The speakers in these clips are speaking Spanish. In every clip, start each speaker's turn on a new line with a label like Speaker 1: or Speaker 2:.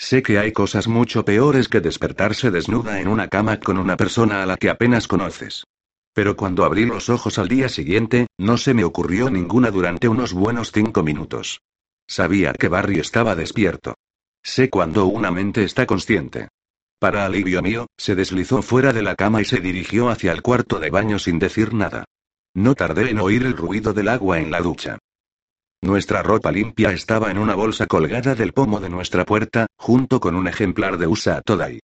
Speaker 1: Sé que hay cosas mucho peores que despertarse desnuda en una cama con una persona a la que apenas conoces. Pero cuando abrí los ojos al día siguiente, no se me ocurrió ninguna durante unos buenos cinco minutos. Sabía que Barry estaba despierto. Sé cuando una mente está consciente. Para alivio mío, se deslizó fuera de la cama y se dirigió hacia el cuarto de baño sin decir nada. No tardé en oír el ruido del agua en la ducha. Nuestra ropa limpia estaba en una bolsa colgada del pomo de nuestra puerta, junto con un ejemplar de USA Today.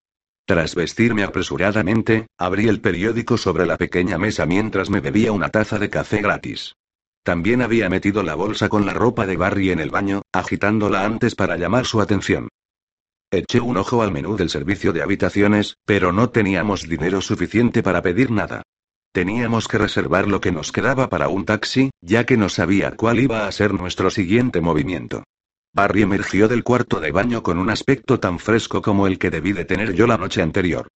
Speaker 1: Tras vestirme apresuradamente, abrí el periódico sobre la pequeña mesa mientras me bebía una taza de café gratis. También había metido la bolsa con la ropa de Barry en el baño, agitándola antes para llamar su atención. Eché un ojo al menú del servicio de habitaciones, pero no teníamos dinero suficiente para pedir nada. Teníamos que reservar lo que nos quedaba para un taxi, ya que no sabía cuál iba a ser nuestro siguiente movimiento. Barry emergió del cuarto de baño con un aspecto tan fresco como el que debí de tener yo la noche anterior.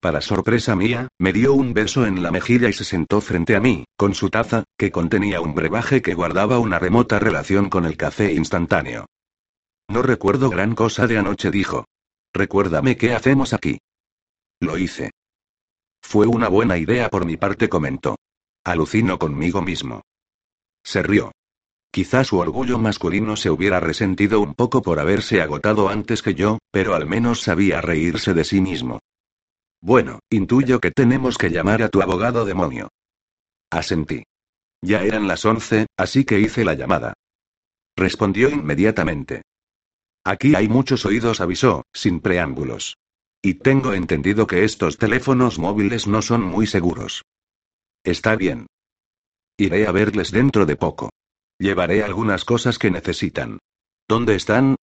Speaker 1: Para sorpresa mía, me dio un beso en la mejilla y se sentó frente a mí, con su taza, que contenía un brebaje que guardaba una remota relación con el café instantáneo. No recuerdo gran cosa de anoche, dijo. Recuérdame qué hacemos aquí. Lo hice. Fue una buena idea por mi parte, comentó. Alucino conmigo mismo. Se rió. Quizá su orgullo masculino se hubiera resentido un poco por haberse agotado antes que yo, pero al menos sabía reírse de sí mismo. Bueno, intuyo que tenemos que llamar a tu abogado demonio. Asentí. Ya eran las once, así que hice la llamada. Respondió inmediatamente. Aquí hay muchos oídos, avisó, sin preámbulos. Y tengo entendido que estos teléfonos móviles no son muy seguros. Está bien. Iré a verles dentro de poco. Llevaré algunas cosas que necesitan. ¿Dónde están?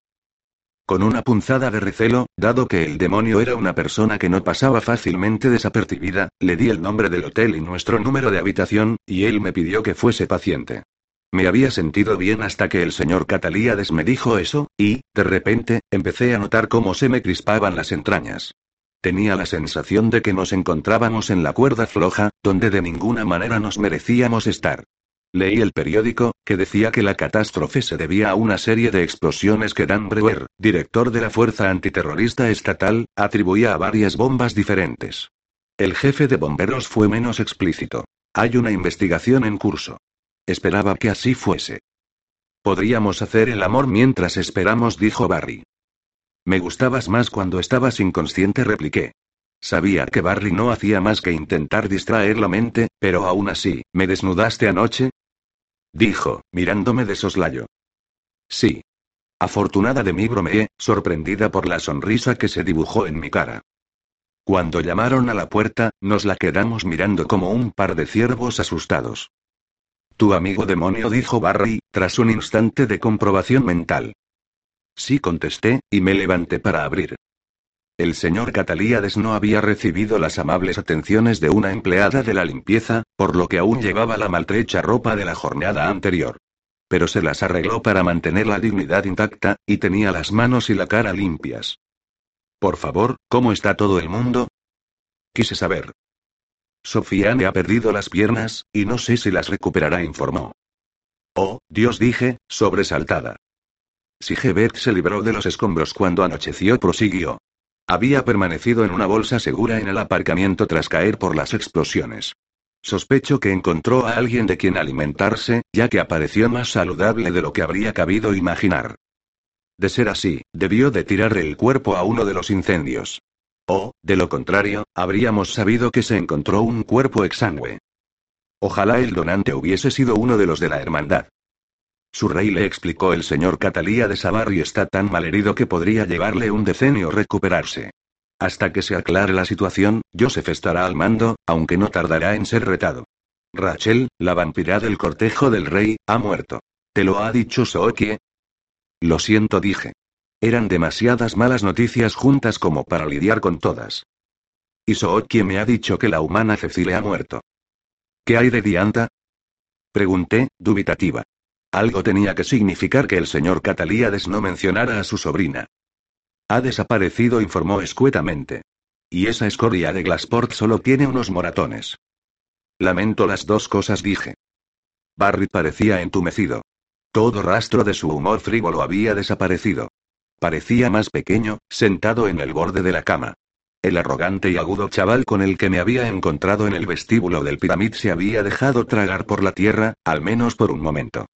Speaker 1: Con una punzada de recelo, dado que el demonio era una persona que no pasaba fácilmente desapercibida, le di el nombre del hotel y nuestro número de habitación, y él me pidió que fuese paciente. Me había sentido bien hasta que el señor Catalíades me dijo eso, y, de repente, empecé a notar cómo se me crispaban las entrañas. Tenía la sensación de que nos encontrábamos en la cuerda floja, donde de ninguna manera nos merecíamos estar. Leí el periódico, que decía que la catástrofe se debía a una serie de explosiones que Dan Brewer, director de la Fuerza Antiterrorista Estatal, atribuía a varias bombas diferentes. El jefe de bomberos fue menos explícito. Hay una investigación en curso. Esperaba que así fuese. Podríamos hacer el amor mientras esperamos, dijo Barry. Me gustabas más cuando estabas inconsciente, repliqué. Sabía que Barry no hacía más que intentar distraer la mente, pero aún así, ¿me desnudaste anoche? Dijo, mirándome de soslayo. Sí. Afortunada de mí bromeé, sorprendida por la sonrisa que se dibujó en mi cara. Cuando llamaron a la puerta, nos la quedamos mirando como un par de ciervos asustados. Tu amigo demonio dijo Barry, tras un instante de comprobación mental. Sí contesté, y me levanté para abrir. El señor Catalíades no había recibido las amables atenciones de una empleada de la limpieza, por lo que aún llevaba la maltrecha ropa de la jornada anterior. Pero se las arregló para mantener la dignidad intacta, y tenía las manos y la cara limpias. Por favor, ¿cómo está todo el mundo? Quise saber. Sofía me ha perdido las piernas, y no sé si las recuperará, informó. Oh, Dios dije, sobresaltada. Si Gebet se libró de los escombros cuando anocheció, prosiguió. Había permanecido en una bolsa segura en el aparcamiento tras caer por las explosiones. Sospecho que encontró a alguien de quien alimentarse, ya que apareció más saludable de lo que habría cabido imaginar. De ser así, debió de tirar el cuerpo a uno de los incendios. O, de lo contrario, habríamos sabido que se encontró un cuerpo exangüe. Ojalá el donante hubiese sido uno de los de la hermandad. Su rey le explicó el señor Catalía de Sabarri está tan malherido que podría llevarle un decenio recuperarse. Hasta que se aclare la situación, Joseph estará al mando, aunque no tardará en ser retado. Rachel, la vampira del cortejo del rey, ha muerto. ¿Te lo ha dicho Sookie? Lo siento, dije. Eran demasiadas malas noticias juntas como para lidiar con todas. Y quien me ha dicho que la humana Cecilia ha muerto. ¿Qué hay de Dianta? Pregunté, dubitativa. Algo tenía que significar que el señor Catalíades no mencionara a su sobrina. Ha desaparecido, informó escuetamente. Y esa escoria de Glasport solo tiene unos moratones. Lamento las dos cosas, dije. Barry parecía entumecido. Todo rastro de su humor frívolo había desaparecido. Parecía más pequeño, sentado en el borde de la cama. El arrogante y agudo chaval con el que me había encontrado en el vestíbulo del pirámid se había dejado tragar por la tierra, al menos por un momento.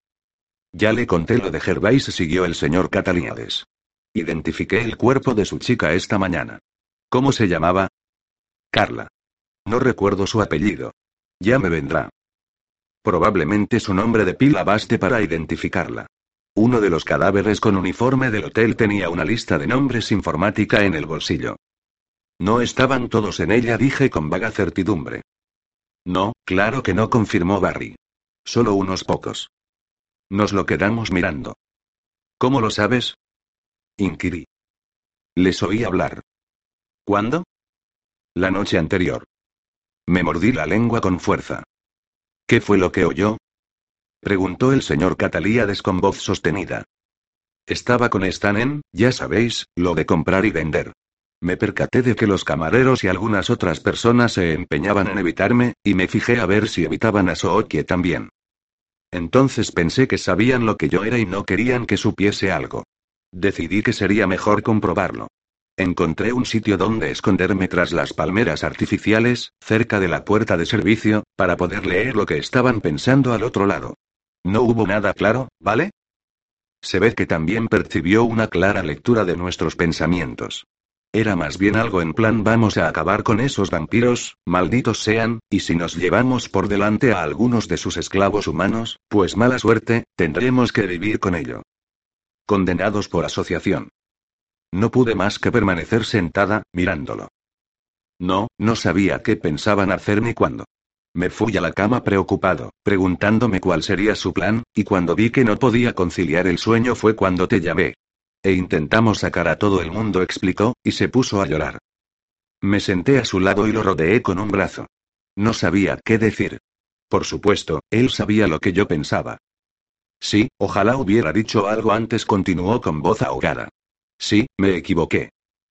Speaker 1: Ya le conté lo de Gervais, siguió el señor Catalíades. Identifiqué el cuerpo de su chica esta mañana. ¿Cómo se llamaba? Carla. No recuerdo su apellido. Ya me vendrá. Probablemente su nombre de pila baste para identificarla. Uno de los cadáveres con uniforme del hotel tenía una lista de nombres informática en el bolsillo. No estaban todos en ella, dije con vaga certidumbre. No, claro que no, confirmó Barry. Solo unos pocos. Nos lo quedamos mirando. ¿Cómo lo sabes? Inquirí. Les oí hablar. ¿Cuándo? La noche anterior. Me mordí la lengua con fuerza. ¿Qué fue lo que oyó? Preguntó el señor Catalíades con voz sostenida. Estaba con Stanen, ya sabéis, lo de comprar y vender. Me percaté de que los camareros y algunas otras personas se empeñaban en evitarme, y me fijé a ver si evitaban a Sookie también. Entonces pensé que sabían lo que yo era y no querían que supiese algo. Decidí que sería mejor comprobarlo. Encontré un sitio donde esconderme tras las palmeras artificiales, cerca de la puerta de servicio, para poder leer lo que estaban pensando al otro lado. No hubo nada claro, ¿vale? Se ve que también percibió una clara lectura de nuestros pensamientos. Era más bien algo en plan vamos a acabar con esos vampiros, malditos sean, y si nos llevamos por delante a algunos de sus esclavos humanos, pues mala suerte, tendremos que vivir con ello. Condenados por asociación. No pude más que permanecer sentada, mirándolo. No, no sabía qué pensaban hacer ni cuándo. Me fui a la cama preocupado, preguntándome cuál sería su plan, y cuando vi que no podía conciliar el sueño fue cuando te llamé. E intentamos sacar a todo el mundo, explicó, y se puso a llorar. Me senté a su lado y lo rodeé con un brazo. No sabía qué decir. Por supuesto, él sabía lo que yo pensaba. Sí, ojalá hubiera dicho algo antes, continuó con voz ahogada. Sí, me equivoqué.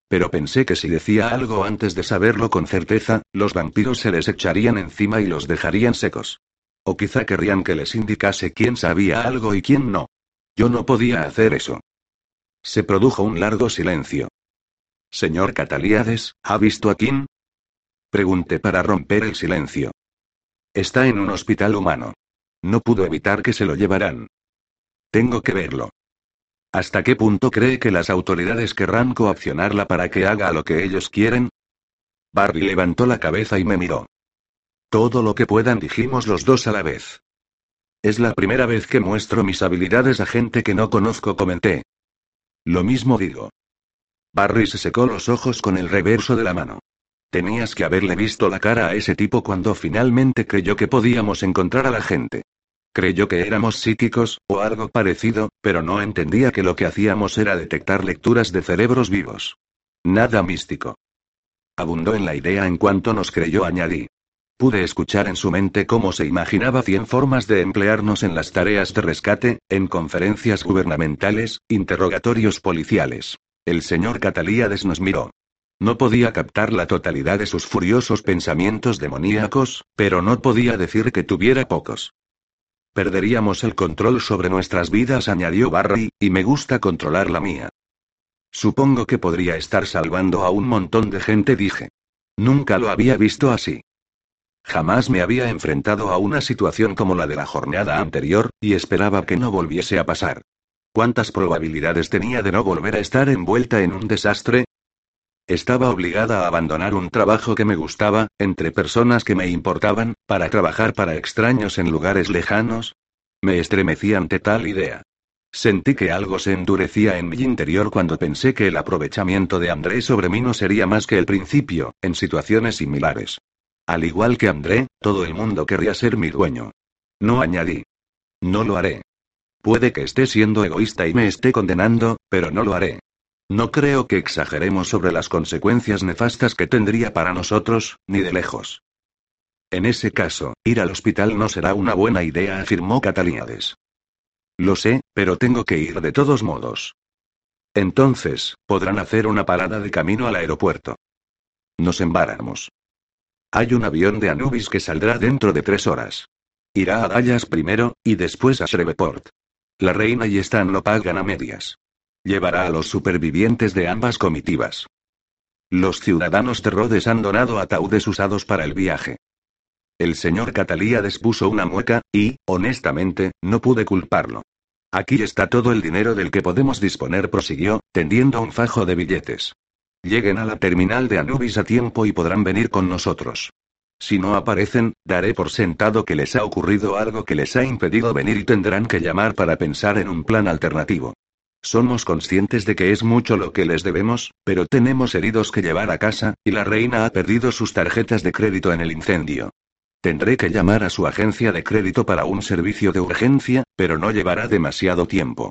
Speaker 1: Pero pensé que si decía algo antes de saberlo con certeza, los vampiros se les echarían encima y los dejarían secos. O quizá querrían que les indicase quién sabía algo y quién no. Yo no podía hacer eso. Se produjo un largo silencio. Señor Catalíades, ¿ha visto a Kim? Pregunté para romper el silencio. Está en un hospital humano. No pudo evitar que se lo llevaran. Tengo que verlo. ¿Hasta qué punto cree que las autoridades querrán coaccionarla para que haga lo que ellos quieren? Barry levantó la cabeza y me miró. Todo lo que puedan dijimos los dos a la vez. Es la primera vez que muestro mis habilidades a gente que no conozco, comenté. Lo mismo digo. Barry se secó los ojos con el reverso de la mano. Tenías que haberle visto la cara a ese tipo cuando finalmente creyó que podíamos encontrar a la gente. Creyó que éramos psíquicos, o algo parecido, pero no entendía que lo que hacíamos era detectar lecturas de cerebros vivos. Nada místico. Abundó en la idea en cuanto nos creyó, añadí. Pude escuchar en su mente cómo se imaginaba cien formas de emplearnos en las tareas de rescate, en conferencias gubernamentales, interrogatorios policiales. El señor Catalíades nos miró. No podía captar la totalidad de sus furiosos pensamientos demoníacos, pero no podía decir que tuviera pocos. Perderíamos el control sobre nuestras vidas, añadió Barry, y me gusta controlar la mía. Supongo que podría estar salvando a un montón de gente, dije. Nunca lo había visto así. Jamás me había enfrentado a una situación como la de la jornada anterior, y esperaba que no volviese a pasar. ¿Cuántas probabilidades tenía de no volver a estar envuelta en un desastre? Estaba obligada a abandonar un trabajo que me gustaba, entre personas que me importaban, para trabajar para extraños en lugares lejanos. Me estremecí ante tal idea. Sentí que algo se endurecía en mi interior cuando pensé que el aprovechamiento de André sobre mí no sería más que el principio, en situaciones similares. Al igual que André, todo el mundo querría ser mi dueño. No añadí. No lo haré. Puede que esté siendo egoísta y me esté condenando, pero no lo haré. No creo que exageremos sobre las consecuencias nefastas que tendría para nosotros, ni de lejos. En ese caso, ir al hospital no será una buena idea, afirmó Catalíades. Lo sé, pero tengo que ir de todos modos. Entonces, podrán hacer una parada de camino al aeropuerto. Nos embaramos. Hay un avión de Anubis que saldrá dentro de tres horas. Irá a Dallas primero, y después a Shreveport. La reina y Stan lo pagan a medias. Llevará a los supervivientes de ambas comitivas. Los ciudadanos de Rhodes han donado ataúdes usados para el viaje. El señor Catalía despuso una mueca, y, honestamente, no pude culparlo. Aquí está todo el dinero del que podemos disponer, prosiguió, tendiendo un fajo de billetes. Lleguen a la terminal de Anubis a tiempo y podrán venir con nosotros. Si no aparecen, daré por sentado que les ha ocurrido algo que les ha impedido venir y tendrán que llamar para pensar en un plan alternativo. Somos conscientes de que es mucho lo que les debemos, pero tenemos heridos que llevar a casa, y la reina ha perdido sus tarjetas de crédito en el incendio. Tendré que llamar a su agencia de crédito para un servicio de urgencia, pero no llevará demasiado tiempo.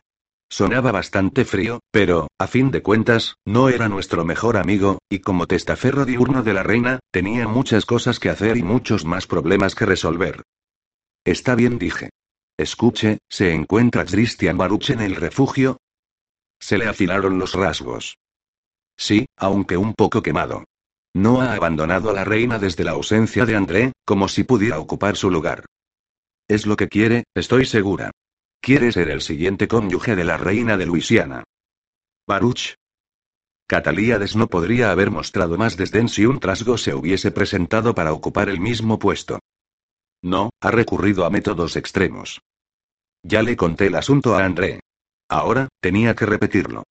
Speaker 1: Sonaba bastante frío, pero, a fin de cuentas, no era nuestro mejor amigo, y como testaferro diurno de la reina, tenía muchas cosas que hacer y muchos más problemas que resolver. Está bien, dije. Escuche, ¿se encuentra Christian Baruch en el refugio? Se le afilaron los rasgos. Sí, aunque un poco quemado. No ha abandonado a la reina desde la ausencia de André, como si pudiera ocupar su lugar. Es lo que quiere, estoy segura. Quiere ser el siguiente cónyuge de la reina de Luisiana. Baruch. Catalíades no podría haber mostrado más desdén si un trasgo se hubiese presentado para ocupar el mismo puesto. No, ha recurrido a métodos extremos. Ya le conté el asunto a André. Ahora, tenía que repetirlo.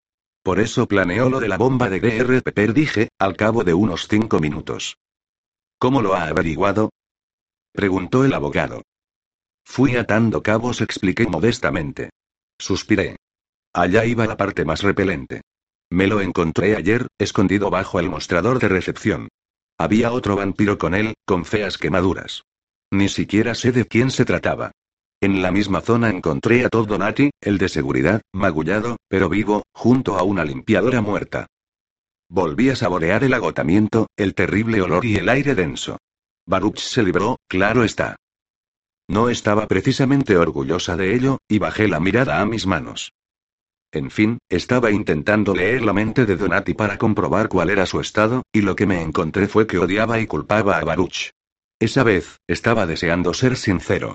Speaker 1: Por eso planeó lo de la bomba de Gr Pepper, dije, al cabo de unos cinco minutos. ¿Cómo lo ha averiguado? Preguntó el abogado. Fui atando cabos, expliqué modestamente. Suspiré. Allá iba la parte más repelente. Me lo encontré ayer, escondido bajo el mostrador de recepción. Había otro vampiro con él, con feas quemaduras. Ni siquiera sé de quién se trataba. En la misma zona encontré a Todd Donati, el de seguridad, magullado, pero vivo, junto a una limpiadora muerta. Volví a saborear el agotamiento, el terrible olor y el aire denso. Baruch se libró, claro está. No estaba precisamente orgullosa de ello, y bajé la mirada a mis manos. En fin, estaba intentando leer la mente de Donati para comprobar cuál era su estado, y lo que me encontré fue que odiaba y culpaba a Baruch. Esa vez, estaba deseando ser sincero.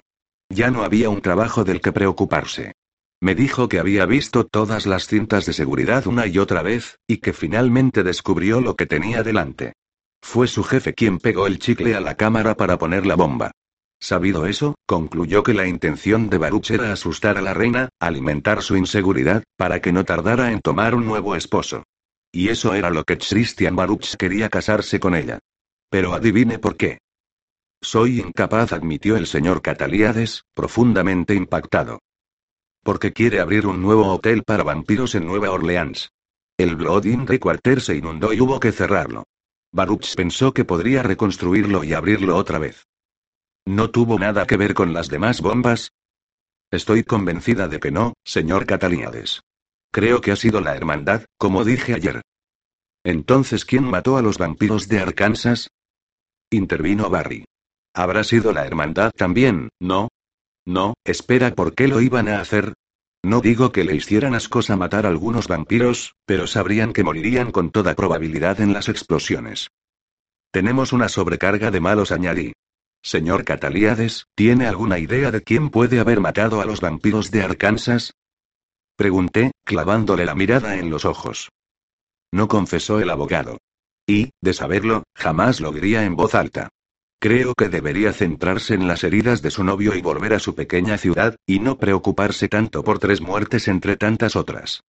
Speaker 1: Ya no había un trabajo del que preocuparse. Me dijo que había visto todas las cintas de seguridad una y otra vez, y que finalmente descubrió lo que tenía delante. Fue su jefe quien pegó el chicle a la cámara para poner la bomba. Sabido eso, concluyó que la intención de Baruch era asustar a la reina, alimentar su inseguridad, para que no tardara en tomar un nuevo esposo. Y eso era lo que Christian Baruch quería casarse con ella. Pero adivine por qué. Soy incapaz, admitió el señor Catalíades, profundamente impactado. Porque quiere abrir un nuevo hotel para vampiros en Nueva Orleans. El Blood Inn Quarter se inundó y hubo que cerrarlo. Baruch pensó que podría reconstruirlo y abrirlo otra vez. ¿No tuvo nada que ver con las demás bombas? Estoy convencida de que no, señor Catalíades. Creo que ha sido la hermandad, como dije ayer. Entonces, ¿quién mató a los vampiros de Arkansas? Intervino Barry. Habrá sido la hermandad también, ¿no? No, espera, ¿por qué lo iban a hacer? No digo que le hicieran ascosa matar a algunos vampiros, pero sabrían que morirían con toda probabilidad en las explosiones. Tenemos una sobrecarga de malos, añadí. Señor Catalíades, ¿tiene alguna idea de quién puede haber matado a los vampiros de Arkansas? Pregunté, clavándole la mirada en los ojos. No confesó el abogado. Y, de saberlo, jamás lo diría en voz alta. Creo que debería centrarse en las heridas de su novio y volver a su pequeña ciudad, y no preocuparse tanto por tres muertes entre tantas otras.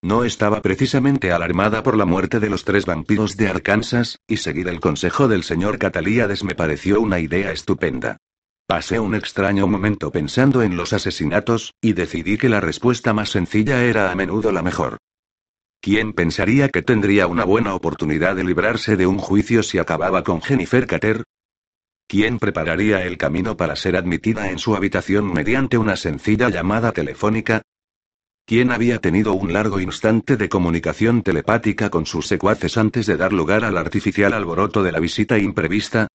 Speaker 1: No estaba precisamente alarmada por la muerte de los tres vampiros de Arkansas, y seguir el consejo del señor Catalíades me pareció una idea estupenda. Pasé un extraño momento pensando en los asesinatos, y decidí que la respuesta más sencilla era a menudo la mejor. ¿Quién pensaría que tendría una buena oportunidad de librarse de un juicio si acababa con Jennifer Cater? ¿Quién prepararía el camino para ser admitida en su habitación mediante una sencilla llamada telefónica? quien había tenido un largo instante de comunicación telepática con sus secuaces antes de dar lugar al artificial alboroto de la visita imprevista.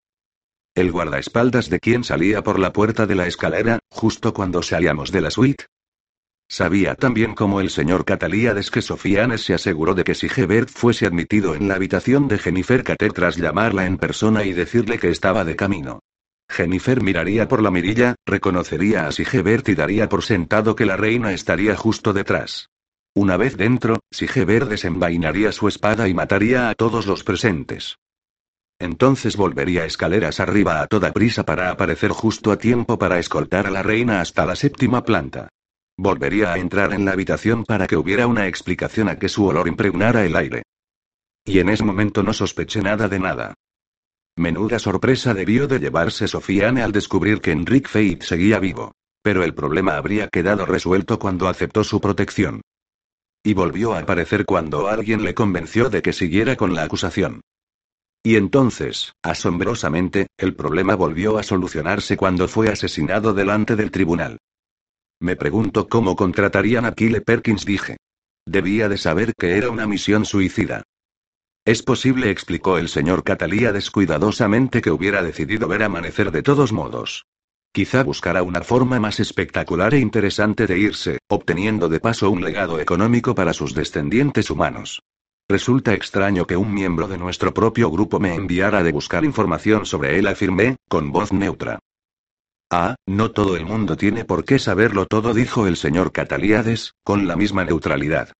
Speaker 1: El guardaespaldas de quien salía por la puerta de la escalera, justo cuando salíamos de la suite. Sabía también como el señor Catalíades que Sofianes se aseguró de que si Gebert fuese admitido en la habitación de Jennifer Cater tras llamarla en persona y decirle que estaba de camino. Jennifer miraría por la mirilla, reconocería a Sigebert y daría por sentado que la reina estaría justo detrás. Una vez dentro, Sigebert desenvainaría su espada y mataría a todos los presentes. Entonces volvería escaleras arriba a toda prisa para aparecer justo a tiempo para escoltar a la reina hasta la séptima planta. Volvería a entrar en la habitación para que hubiera una explicación a que su olor impregnara el aire. Y en ese momento no sospeché nada de nada. Menuda sorpresa debió de llevarse Sofiane al descubrir que Enrique Fate seguía vivo. Pero el problema habría quedado resuelto cuando aceptó su protección. Y volvió a aparecer cuando alguien le convenció de que siguiera con la acusación. Y entonces, asombrosamente, el problema volvió a solucionarse cuando fue asesinado delante del tribunal. Me pregunto cómo contratarían a Kyle Perkins, dije. Debía de saber que era una misión suicida. Es posible, explicó el señor Catalía descuidadosamente, que hubiera decidido ver amanecer de todos modos. Quizá buscara una forma más espectacular e interesante de irse, obteniendo de paso un legado económico para sus descendientes humanos. Resulta extraño que un miembro de nuestro propio grupo me enviara de buscar información sobre él, afirmé, con voz neutra. Ah, no todo el mundo tiene por qué saberlo todo, dijo el señor Catalíades, con la misma neutralidad.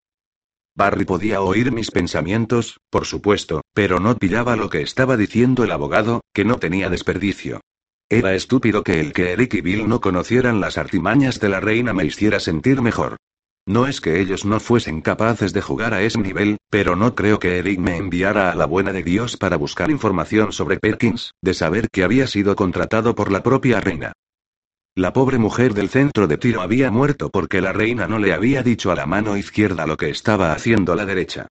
Speaker 1: Barry podía oír mis pensamientos, por supuesto, pero no pillaba lo que estaba diciendo el abogado, que no tenía desperdicio. Era estúpido que el que Eric y Bill no conocieran las artimañas de la reina me hiciera sentir mejor. No es que ellos no fuesen capaces de jugar a ese nivel, pero no creo que Eric me enviara a la buena de Dios para buscar información sobre Perkins, de saber que había sido contratado por la propia reina. La pobre mujer del centro de tiro había muerto porque la reina no le había dicho a la mano izquierda lo que estaba haciendo la derecha.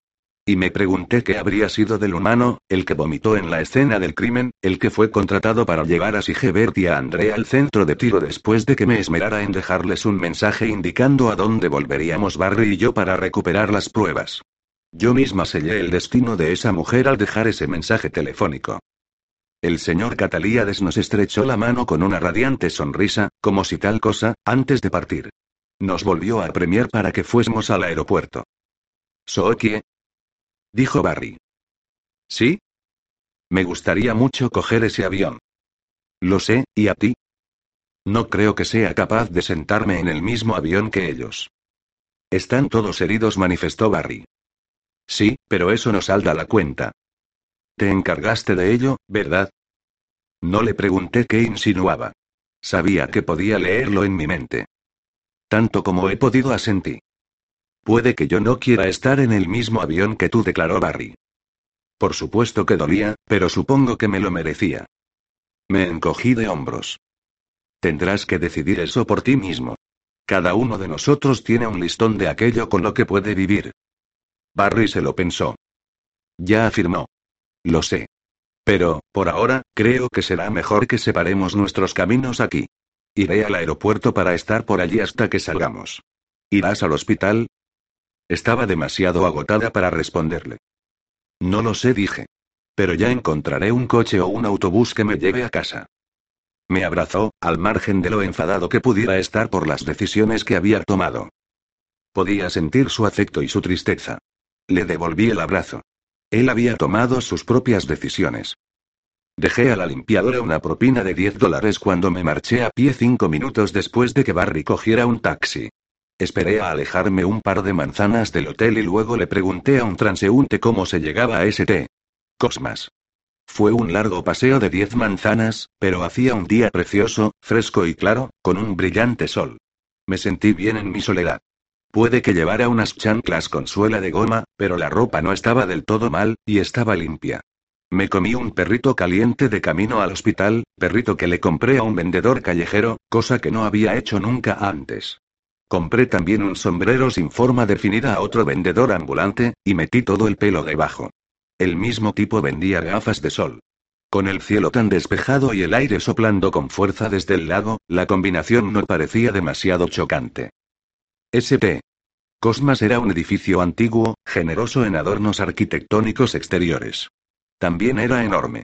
Speaker 1: Y me pregunté qué habría sido del humano, el que vomitó en la escena del crimen, el que fue contratado para llevar a Sigebert y a Andrea al centro de tiro después de que me esmerara en dejarles un mensaje indicando a dónde volveríamos Barry y yo para recuperar las pruebas. Yo misma sellé el destino de esa mujer al dejar ese mensaje telefónico. El señor Catalíades nos estrechó la mano con una radiante sonrisa, como si tal cosa, antes de partir. Nos volvió a premiar para que fuésemos al aeropuerto. ¿Sookie? Dijo Barry. ¿Sí? Me gustaría mucho coger ese avión. Lo sé, ¿y a ti? No creo que sea capaz de sentarme en el mismo avión que ellos. Están todos heridos, manifestó Barry. Sí, pero eso no salda la cuenta. Te encargaste de ello, ¿verdad? No le pregunté qué insinuaba. Sabía que podía leerlo en mi mente. Tanto como he podido asentí. Puede que yo no quiera estar en el mismo avión que tú, declaró Barry. Por supuesto que dolía, pero supongo que me lo merecía. Me encogí de hombros. Tendrás que decidir eso por ti mismo. Cada uno de nosotros tiene un listón de aquello con lo que puede vivir. Barry se lo pensó. Ya afirmó. Lo sé. Pero, por ahora, creo que será mejor que separemos nuestros caminos aquí. Iré al aeropuerto para estar por allí hasta que salgamos. ¿Irás al hospital? Estaba demasiado agotada para responderle. No lo sé, dije. Pero ya encontraré un coche o un autobús que me lleve a casa. Me abrazó, al margen de lo enfadado que pudiera estar por las decisiones que había tomado. Podía sentir su afecto y su tristeza. Le devolví el abrazo. Él había tomado sus propias decisiones. Dejé a la limpiadora una propina de 10 dólares cuando me marché a pie cinco minutos después de que Barry cogiera un taxi. Esperé a alejarme un par de manzanas del hotel y luego le pregunté a un transeúnte cómo se llegaba a St. Cosmas. Fue un largo paseo de 10 manzanas, pero hacía un día precioso, fresco y claro, con un brillante sol. Me sentí bien en mi soledad. Puede que llevara unas chanclas con suela de goma, pero la ropa no estaba del todo mal, y estaba limpia. Me comí un perrito caliente de camino al hospital, perrito que le compré a un vendedor callejero, cosa que no había hecho nunca antes. Compré también un sombrero sin forma definida a otro vendedor ambulante, y metí todo el pelo debajo. El mismo tipo vendía gafas de sol. Con el cielo tan despejado y el aire soplando con fuerza desde el lago, la combinación no parecía demasiado chocante. St. Cosmas era un edificio antiguo, generoso en adornos arquitectónicos exteriores. También era enorme.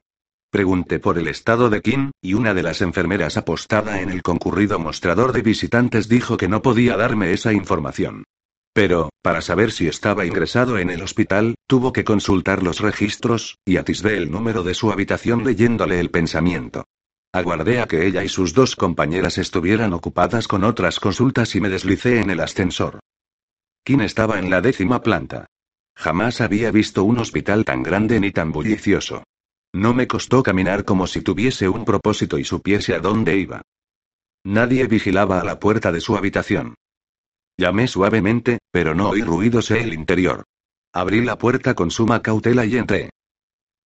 Speaker 1: Pregunté por el estado de Kim, y una de las enfermeras apostada en el concurrido mostrador de visitantes dijo que no podía darme esa información. Pero, para saber si estaba ingresado en el hospital, tuvo que consultar los registros, y atisbé el número de su habitación leyéndole el pensamiento. Aguardé a que ella y sus dos compañeras estuvieran ocupadas con otras consultas y me deslicé en el ascensor. Kim estaba en la décima planta. Jamás había visto un hospital tan grande ni tan bullicioso. No me costó caminar como si tuviese un propósito y supiese a dónde iba. Nadie vigilaba a la puerta de su habitación. Llamé suavemente, pero no oí ruidos en el interior. Abrí la puerta con suma cautela y entré.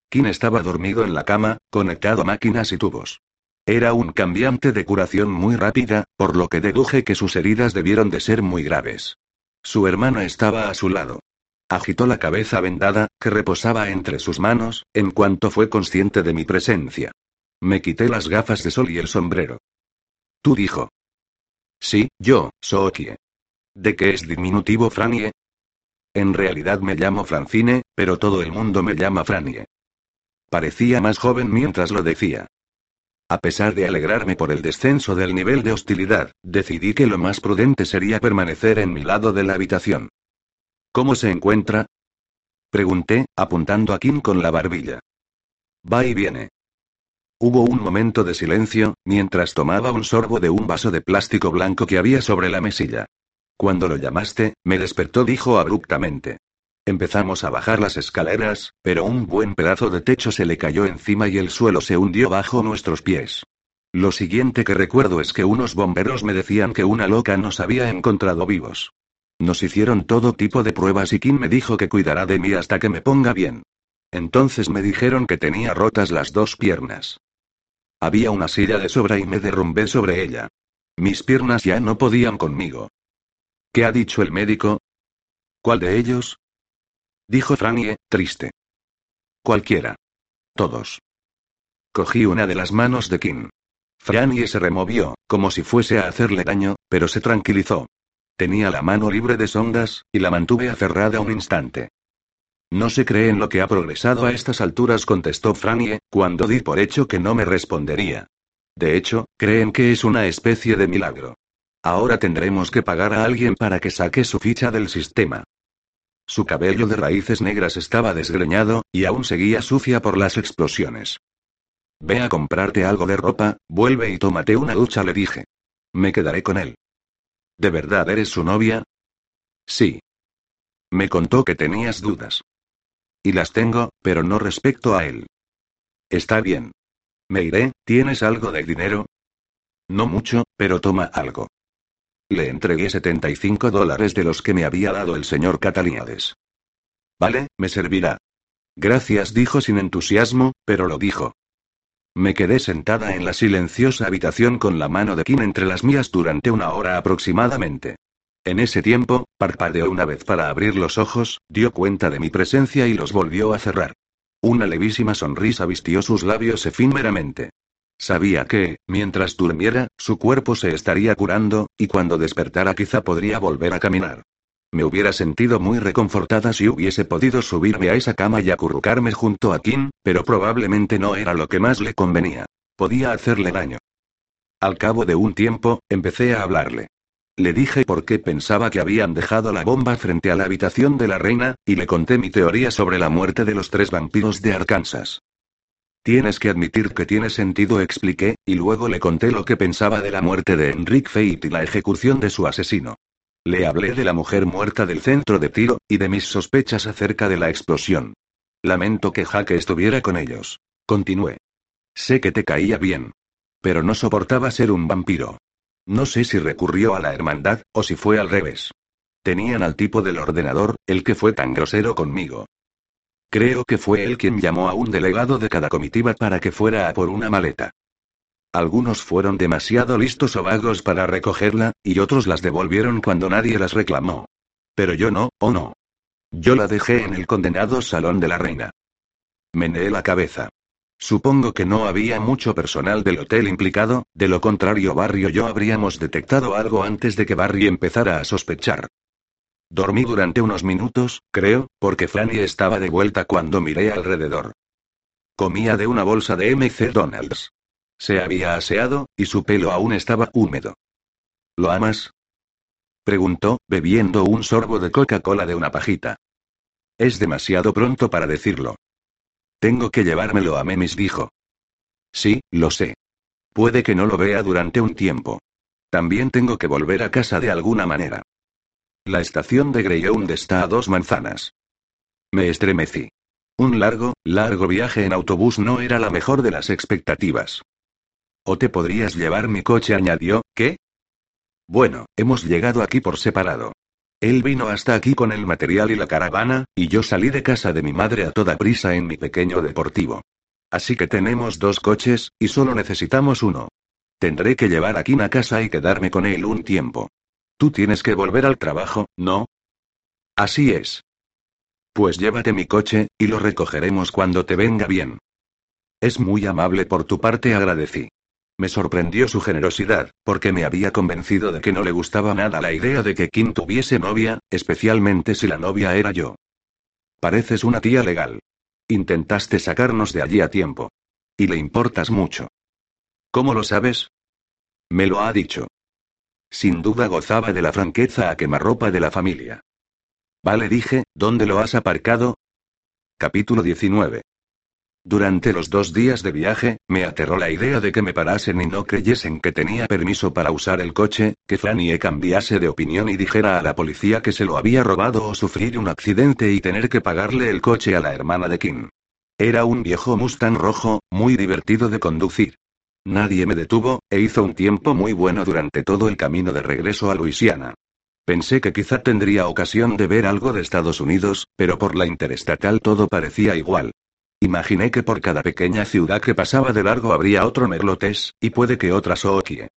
Speaker 1: Kim estaba dormido en la cama, conectado a máquinas y tubos. Era un cambiante de curación muy rápida, por lo que deduje que sus heridas debieron de ser muy graves. Su hermano estaba a su lado. Agitó la cabeza vendada, que reposaba entre sus manos, en cuanto fue consciente de mi presencia. Me quité las gafas de sol y el sombrero. Tú dijo. Sí, yo, Sookie. ¿De qué es diminutivo Franie? En realidad me llamo Francine, pero todo el mundo me llama Franie. Parecía más joven mientras lo decía. A pesar de alegrarme por el descenso del nivel de hostilidad, decidí que lo más prudente sería permanecer en mi lado de la habitación. ¿Cómo se encuentra? Pregunté, apuntando a Kim con la barbilla. Va y viene. Hubo un momento de silencio, mientras tomaba un sorbo de un vaso de plástico blanco que había sobre la mesilla. Cuando lo llamaste, me despertó, dijo abruptamente. Empezamos a bajar las escaleras, pero un buen pedazo de techo se le cayó encima y el suelo se hundió bajo nuestros pies. Lo siguiente que recuerdo es que unos bomberos me decían que una loca nos había encontrado vivos. Nos hicieron todo tipo de pruebas y Kim me dijo que cuidará de mí hasta que me ponga bien. Entonces me dijeron que tenía rotas las dos piernas. Había una silla de sobra y me derrumbé sobre ella. Mis piernas ya no podían conmigo. ¿Qué ha dicho el médico? ¿Cuál de ellos? Dijo Franie, triste. Cualquiera. Todos. Cogí una de las manos de Kim. Franie se removió, como si fuese a hacerle daño, pero se tranquilizó. Tenía la mano libre de sondas, y la mantuve aferrada un instante. No se cree en lo que ha progresado a estas alturas, contestó Franie, cuando di por hecho que no me respondería. De hecho, creen que es una especie de milagro. Ahora tendremos que pagar a alguien para que saque su ficha del sistema. Su cabello de raíces negras estaba desgreñado, y aún seguía sucia por las explosiones. Ve a comprarte algo de ropa, vuelve y tómate una ducha, le dije. Me quedaré con él. ¿De verdad eres su novia? Sí. Me contó que tenías dudas. Y las tengo, pero no respecto a él. Está bien. Me iré, ¿tienes algo de dinero? No mucho, pero toma algo. Le entregué 75 dólares de los que me había dado el señor Catalíades. Vale, me servirá. Gracias, dijo sin entusiasmo, pero lo dijo. Me quedé sentada en la silenciosa habitación con la mano de Kim entre las mías durante una hora aproximadamente. En ese tiempo, parpadeó una vez para abrir los ojos, dio cuenta de mi presencia y los volvió a cerrar. Una levísima sonrisa vistió sus labios efímeramente. Sabía que, mientras durmiera, su cuerpo se estaría curando, y cuando despertara quizá podría volver a caminar. Me hubiera sentido muy reconfortada si hubiese podido subirme a esa cama y acurrucarme junto a Kim, pero probablemente no era lo que más le convenía. Podía hacerle daño. Al cabo de un tiempo, empecé a hablarle. Le dije por qué pensaba que habían dejado la bomba frente a la habitación de la reina, y le conté mi teoría sobre la muerte de los tres vampiros de Arkansas. Tienes que admitir que tiene sentido, expliqué, y luego le conté lo que pensaba de la muerte de Enrique Fate y la ejecución de su asesino. Le hablé de la mujer muerta del centro de tiro, y de mis sospechas acerca de la explosión. Lamento que Jaque estuviera con ellos. Continué. Sé que te caía bien. Pero no soportaba ser un vampiro. No sé si recurrió a la hermandad, o si fue al revés. Tenían al tipo del ordenador, el que fue tan grosero conmigo. Creo que fue él quien llamó a un delegado de cada comitiva para que fuera a por una maleta. Algunos fueron demasiado listos o vagos para recogerla, y otros las devolvieron cuando nadie las reclamó. Pero yo no, o no. Yo la dejé en el condenado salón de la reina. Meneé la cabeza. Supongo que no había mucho personal del hotel implicado, de lo contrario Barry o yo habríamos detectado algo antes de que Barry empezara a sospechar. Dormí durante unos minutos, creo, porque Franny estaba de vuelta cuando miré alrededor. Comía de una bolsa de MC Donalds. Se había aseado, y su pelo aún estaba húmedo. ¿Lo amas? Preguntó, bebiendo un sorbo de Coca-Cola de una pajita. Es demasiado pronto para decirlo. Tengo que llevármelo a Memis, dijo. Sí, lo sé. Puede que no lo vea durante un tiempo. También tengo que volver a casa de alguna manera. La estación de Greyhound está a dos manzanas. Me estremecí. Un largo, largo viaje en autobús no era la mejor de las expectativas. O te podrías llevar mi coche, añadió, ¿qué? Bueno, hemos llegado aquí por separado. Él vino hasta aquí con el material y la caravana, y yo salí de casa de mi madre a toda prisa en mi pequeño deportivo. Así que tenemos dos coches, y solo necesitamos uno. Tendré que llevar a Kim a casa y quedarme con él un tiempo. Tú tienes que volver al trabajo, ¿no? Así es. Pues llévate mi coche, y lo recogeremos cuando te venga bien. Es muy amable por tu parte, agradecí. Me sorprendió su generosidad, porque me había convencido de que no le gustaba nada la idea de que Kim tuviese novia, especialmente si la novia era yo. Pareces una tía legal. Intentaste sacarnos de allí a tiempo. Y le importas mucho. ¿Cómo lo sabes? Me lo ha dicho. Sin duda gozaba de la franqueza a quemarropa de la familia. Vale, dije, ¿dónde lo has aparcado? Capítulo 19. Durante los dos días de viaje, me aterró la idea de que me parasen y no creyesen que tenía permiso para usar el coche, que Franny cambiase de opinión y dijera a la policía que se lo había robado o sufrir un accidente y tener que pagarle el coche a la hermana de Kim. Era un viejo Mustang rojo, muy divertido de conducir. Nadie me detuvo, e hizo un tiempo muy bueno durante todo el camino de regreso a Luisiana. Pensé que quizá tendría ocasión de ver algo de Estados Unidos, pero por la interestatal todo parecía igual. Imaginé que por cada pequeña ciudad que pasaba de largo habría otro Merlotes, y puede que otra Sookie.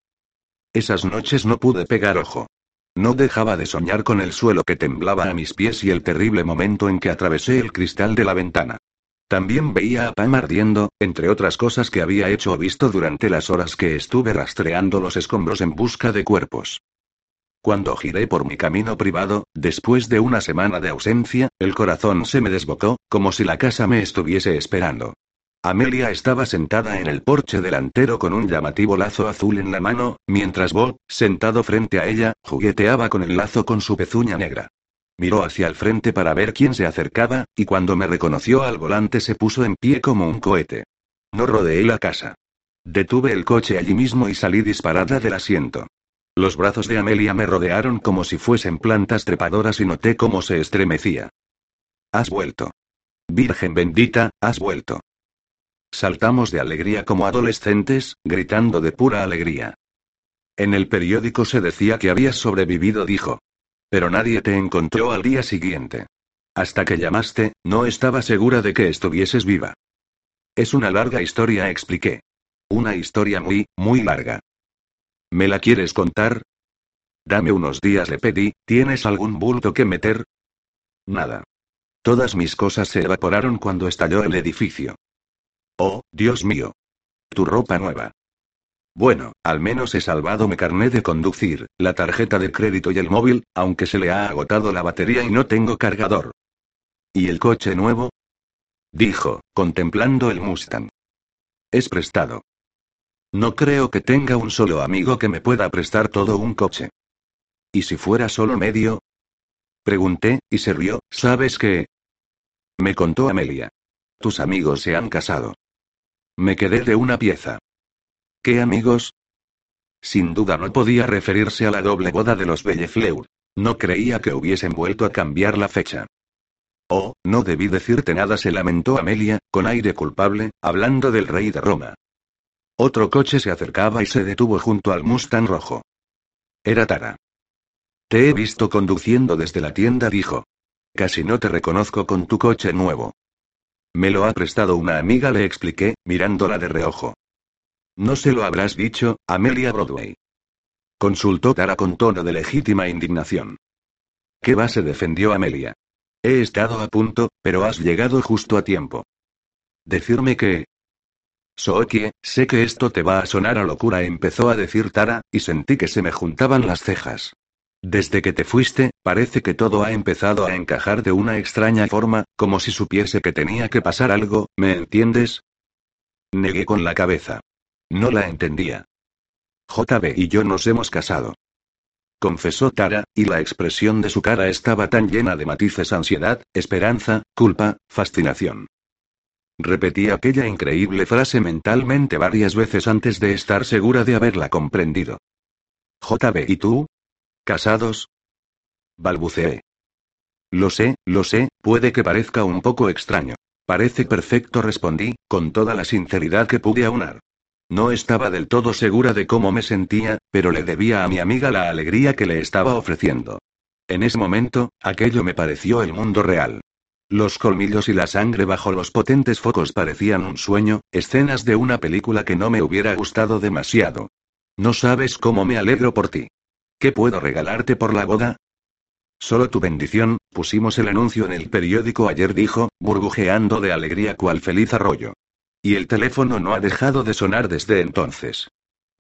Speaker 1: Esas noches no pude pegar ojo. No dejaba de soñar con el suelo que temblaba a mis pies y el terrible momento en que atravesé el cristal de la ventana. También veía a Pam ardiendo, entre otras cosas que había hecho o visto durante las horas que estuve rastreando los escombros en busca de cuerpos. Cuando giré por mi camino privado, después de una semana de ausencia, el corazón se me desbocó, como si la casa me estuviese esperando. Amelia estaba sentada en el porche delantero con un llamativo lazo azul en la mano, mientras Bob, sentado frente a ella, jugueteaba con el lazo con su pezuña negra. Miró hacia el frente para ver quién se acercaba, y cuando me reconoció al volante se puso en pie como un cohete. No rodeé la casa. Detuve el coche allí mismo y salí disparada del asiento. Los brazos de Amelia me rodearon como si fuesen plantas trepadoras y noté cómo se estremecía. Has vuelto. Virgen bendita, has vuelto. Saltamos de alegría como adolescentes, gritando de pura alegría. En el periódico se decía que habías sobrevivido, dijo. Pero nadie te encontró al día siguiente. Hasta que llamaste, no estaba segura de que estuvieses viva. Es una larga historia, expliqué. Una historia muy, muy larga. ¿Me la quieres contar? Dame unos días, le pedí, ¿tienes algún bulto que meter? Nada. Todas mis cosas se evaporaron cuando estalló el edificio. Oh, Dios mío. Tu ropa nueva. Bueno, al menos he salvado mi carnet de conducir, la tarjeta de crédito y el móvil, aunque se le ha agotado la batería y no tengo cargador. ¿Y el coche nuevo? Dijo, contemplando el Mustang. Es prestado. No creo que tenga un solo amigo que me pueda prestar todo un coche. ¿Y si fuera solo medio? Pregunté, y se rió, ¿sabes qué? Me contó Amelia. Tus amigos se han casado. Me quedé de una pieza. ¿Qué amigos? Sin duda no podía referirse a la doble boda de los Bellefleur. No creía que hubiesen vuelto a cambiar la fecha. Oh, no debí decirte nada, se lamentó Amelia, con aire culpable, hablando del rey de Roma. Otro coche se acercaba y se detuvo junto al Mustang rojo. Era Tara. Te he visto conduciendo desde la tienda, dijo. Casi no te reconozco con tu coche nuevo. Me lo ha prestado una amiga, le expliqué, mirándola de reojo. No se lo habrás dicho, Amelia Broadway. Consultó Tara con tono de legítima indignación. ¿Qué va? se defendió Amelia. He estado a punto, pero has llegado justo a tiempo. Decirme que, Sookie, sé que esto te va a sonar a locura, empezó a decir Tara, y sentí que se me juntaban las cejas. Desde que te fuiste, parece que todo ha empezado a encajar de una extraña forma, como si supiese que tenía que pasar algo, ¿me entiendes? Negué con la cabeza. No la entendía. JB y yo nos hemos casado. Confesó Tara, y la expresión de su cara estaba tan llena de matices ansiedad, esperanza, culpa, fascinación. Repetí aquella increíble frase mentalmente varias veces antes de estar segura de haberla comprendido. JB ¿y tú? ¿Casados? Balbuceé. Lo sé, lo sé, puede que parezca un poco extraño. Parece perfecto, respondí, con toda la sinceridad que pude aunar. No estaba del todo segura de cómo me sentía, pero le debía a mi amiga la alegría que le estaba ofreciendo. En ese momento, aquello me pareció el mundo real. Los colmillos y la sangre bajo los potentes focos parecían un sueño, escenas de una película que no me hubiera gustado demasiado. No sabes cómo me alegro por ti. ¿Qué puedo regalarte por la boda? Solo tu bendición, pusimos el anuncio en el periódico ayer, dijo, burbujeando de alegría cual feliz arroyo. Y el teléfono no ha dejado de sonar desde entonces.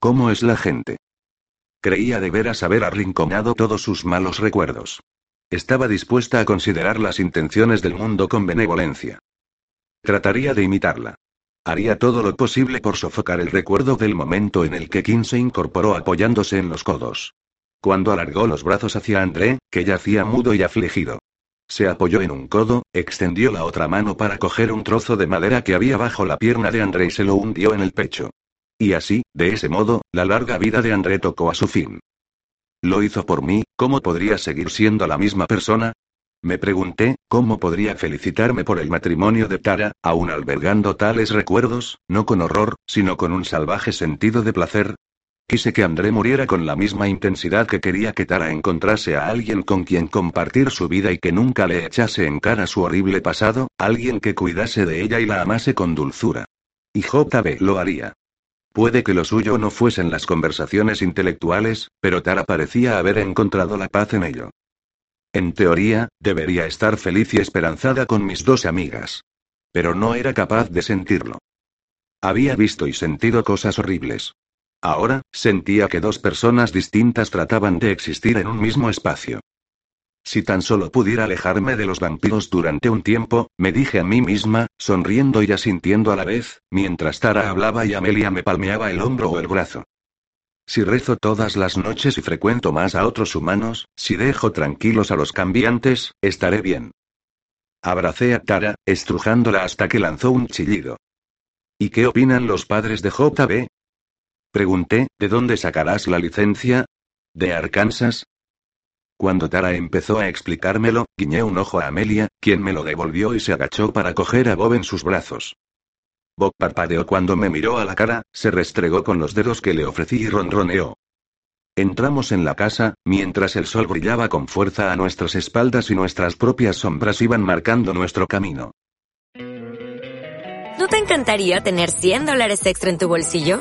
Speaker 1: ¿Cómo es la gente? Creía de veras haber arrinconado todos sus malos recuerdos. Estaba dispuesta a considerar las intenciones del mundo con benevolencia. Trataría de imitarla. Haría todo lo posible por sofocar el recuerdo del momento en el que Kim se incorporó apoyándose en los codos. Cuando alargó los brazos hacia André, que yacía mudo y afligido. Se apoyó en un codo, extendió la otra mano para coger un trozo de madera que había bajo la pierna de André y se lo hundió en el pecho. Y así, de ese modo, la larga vida de André tocó a su fin. Lo hizo por mí, ¿cómo podría seguir siendo la misma persona? Me pregunté, ¿cómo podría felicitarme por el matrimonio de Tara, aún albergando tales recuerdos, no con horror, sino con un salvaje sentido de placer? Quise que André muriera con la misma intensidad que quería que Tara encontrase a alguien con quien compartir su vida y que nunca le echase en cara su horrible pasado, alguien que cuidase de ella y la amase con dulzura. Y JB lo haría. Puede que lo suyo no fuesen las conversaciones intelectuales, pero Tara parecía haber encontrado la paz en ello. En teoría, debería estar feliz y esperanzada con mis dos amigas. Pero no era capaz de sentirlo. Había visto y sentido cosas horribles. Ahora, sentía que dos personas distintas trataban de existir en un mismo espacio. Si tan solo pudiera alejarme de los vampiros durante un tiempo, me dije a mí misma, sonriendo y asintiendo a la vez, mientras Tara hablaba y Amelia me palmeaba el hombro o el brazo. Si rezo todas las noches y frecuento más a otros humanos, si dejo tranquilos a los cambiantes, estaré bien. Abracé a Tara, estrujándola hasta que lanzó un chillido. ¿Y qué opinan los padres de JB? Pregunté, ¿de dónde sacarás la licencia? ¿De Arkansas? Cuando Tara empezó a explicármelo, guiñé un ojo a Amelia, quien me lo devolvió y se agachó para coger a Bob en sus brazos. Bob parpadeó cuando me miró a la cara, se restregó con los dedos que le ofrecí y ronroneó. Entramos en la casa, mientras el sol brillaba con fuerza a nuestras espaldas y nuestras propias sombras iban marcando nuestro camino.
Speaker 2: ¿No te encantaría tener 100 dólares extra en tu bolsillo?